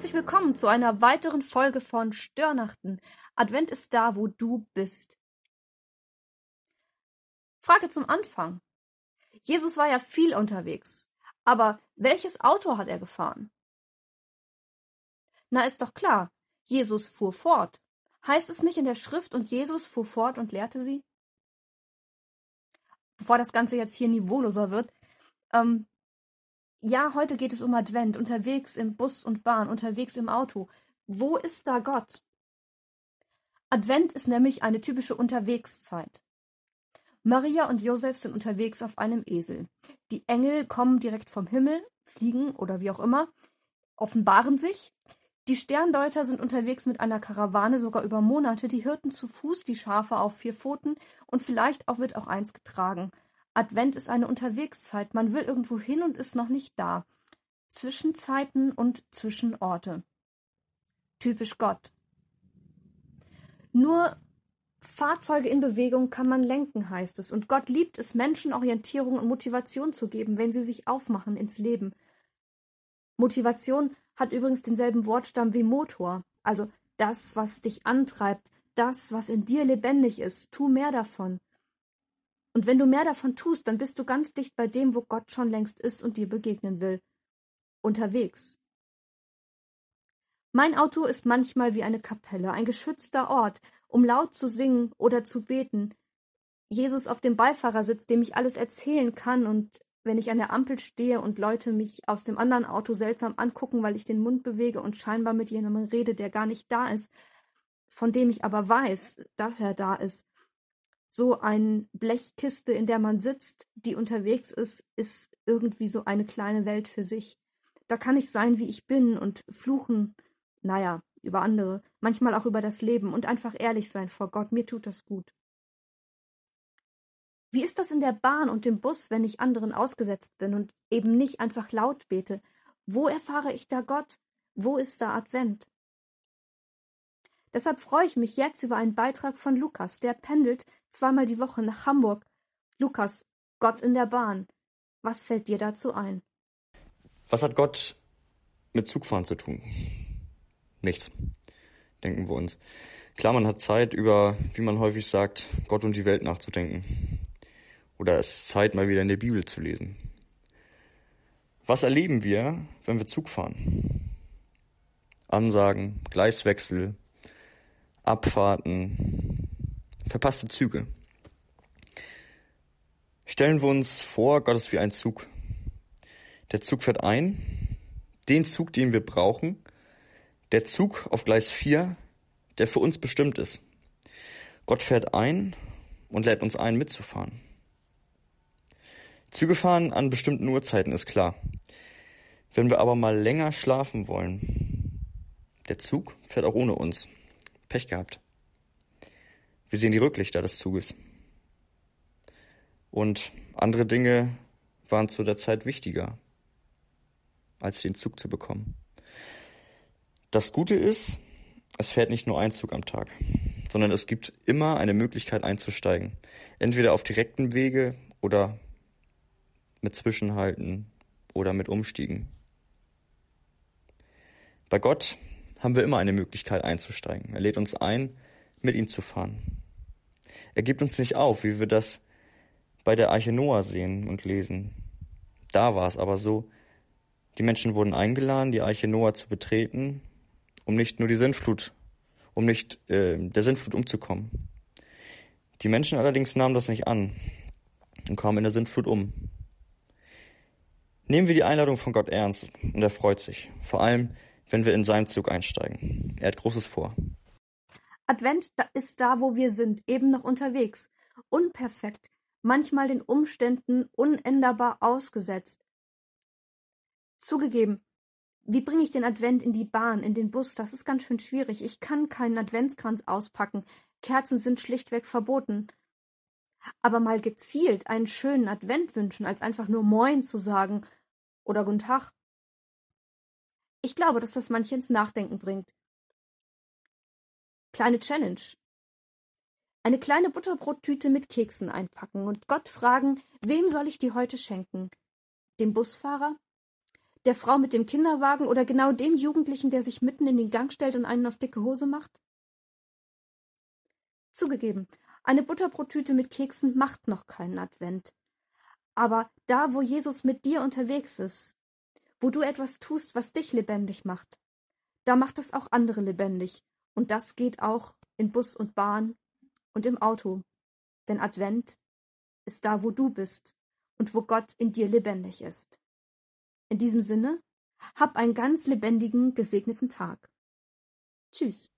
Herzlich willkommen zu einer weiteren Folge von Störnachten. Advent ist da, wo du bist. Frage zum Anfang. Jesus war ja viel unterwegs. Aber welches Auto hat er gefahren? Na, ist doch klar. Jesus fuhr fort. Heißt es nicht in der Schrift, und Jesus fuhr fort und lehrte sie? Bevor das Ganze jetzt hier niveauloser wird, ähm, ja, heute geht es um Advent, unterwegs im Bus und Bahn, unterwegs im Auto. Wo ist da Gott? Advent ist nämlich eine typische Unterwegszeit. Maria und Josef sind unterwegs auf einem Esel. Die Engel kommen direkt vom Himmel, fliegen oder wie auch immer, offenbaren sich. Die Sterndeuter sind unterwegs mit einer Karawane sogar über Monate, die Hirten zu Fuß, die Schafe auf vier Pfoten und vielleicht auch wird auch eins getragen. Advent ist eine Unterwegszeit, man will irgendwo hin und ist noch nicht da. Zwischenzeiten und Zwischenorte. Typisch Gott. Nur Fahrzeuge in Bewegung kann man lenken, heißt es, und Gott liebt es, Menschen Orientierung und Motivation zu geben, wenn sie sich aufmachen ins Leben. Motivation hat übrigens denselben Wortstamm wie Motor, also das, was dich antreibt, das, was in dir lebendig ist, tu mehr davon. Und wenn du mehr davon tust, dann bist du ganz dicht bei dem, wo Gott schon längst ist und dir begegnen will. Unterwegs. Mein Auto ist manchmal wie eine Kapelle, ein geschützter Ort, um laut zu singen oder zu beten. Jesus auf dem Beifahrersitz, dem ich alles erzählen kann und wenn ich an der Ampel stehe und Leute mich aus dem anderen Auto seltsam angucken, weil ich den Mund bewege und scheinbar mit jemandem rede, der gar nicht da ist, von dem ich aber weiß, dass er da ist, so eine Blechkiste, in der man sitzt, die unterwegs ist, ist irgendwie so eine kleine Welt für sich. Da kann ich sein, wie ich bin und fluchen, naja, über andere, manchmal auch über das Leben und einfach ehrlich sein vor Gott. Mir tut das gut. Wie ist das in der Bahn und im Bus, wenn ich anderen ausgesetzt bin und eben nicht einfach laut bete? Wo erfahre ich da Gott? Wo ist da Advent? Deshalb freue ich mich jetzt über einen Beitrag von Lukas, der pendelt zweimal die Woche nach Hamburg. Lukas, Gott in der Bahn. Was fällt dir dazu ein? Was hat Gott mit Zugfahren zu tun? Nichts, denken wir uns. Klar, man hat Zeit, über, wie man häufig sagt, Gott und die Welt nachzudenken. Oder es ist Zeit, mal wieder in der Bibel zu lesen. Was erleben wir, wenn wir Zug fahren? Ansagen, Gleiswechsel, Abfahrten, verpasste Züge. Stellen wir uns vor, Gott ist wie ein Zug. Der Zug fährt ein, den Zug, den wir brauchen, der Zug auf Gleis 4, der für uns bestimmt ist. Gott fährt ein und lädt uns ein, mitzufahren. Züge fahren an bestimmten Uhrzeiten ist klar. Wenn wir aber mal länger schlafen wollen, der Zug fährt auch ohne uns. Pech gehabt. Wir sehen die Rücklichter des Zuges. Und andere Dinge waren zu der Zeit wichtiger, als den Zug zu bekommen. Das Gute ist, es fährt nicht nur ein Zug am Tag, sondern es gibt immer eine Möglichkeit einzusteigen. Entweder auf direktem Wege oder mit Zwischenhalten oder mit Umstiegen. Bei Gott haben wir immer eine Möglichkeit einzusteigen. Er lädt uns ein, mit ihm zu fahren. Er gibt uns nicht auf, wie wir das bei der Arche Noah sehen und lesen. Da war es aber so, die Menschen wurden eingeladen, die Arche Noah zu betreten, um nicht nur die Sintflut, um nicht äh, der Sintflut umzukommen. Die Menschen allerdings nahmen das nicht an und kamen in der Sintflut um. Nehmen wir die Einladung von Gott ernst und er freut sich. Vor allem, wenn wir in seinen Zug einsteigen. Er hat Großes vor. Advent ist da, wo wir sind, eben noch unterwegs. Unperfekt, manchmal den Umständen unänderbar ausgesetzt. Zugegeben, wie bringe ich den Advent in die Bahn, in den Bus? Das ist ganz schön schwierig. Ich kann keinen Adventskranz auspacken. Kerzen sind schlichtweg verboten. Aber mal gezielt einen schönen Advent wünschen, als einfach nur Moin zu sagen oder Guten Tag. Ich glaube, dass das manche ins Nachdenken bringt. Kleine Challenge. Eine kleine Butterbrottüte mit Keksen einpacken und Gott fragen, wem soll ich die heute schenken? Dem Busfahrer? der Frau mit dem Kinderwagen oder genau dem Jugendlichen, der sich mitten in den Gang stellt und einen auf dicke Hose macht? Zugegeben, eine Butterbrottüte mit Keksen macht noch keinen Advent. Aber da, wo Jesus mit dir unterwegs ist, wo du etwas tust, was dich lebendig macht, da macht es auch andere lebendig. Und das geht auch in Bus und Bahn und im Auto. Denn Advent ist da, wo du bist und wo Gott in dir lebendig ist. In diesem Sinne, hab einen ganz lebendigen, gesegneten Tag. Tschüss.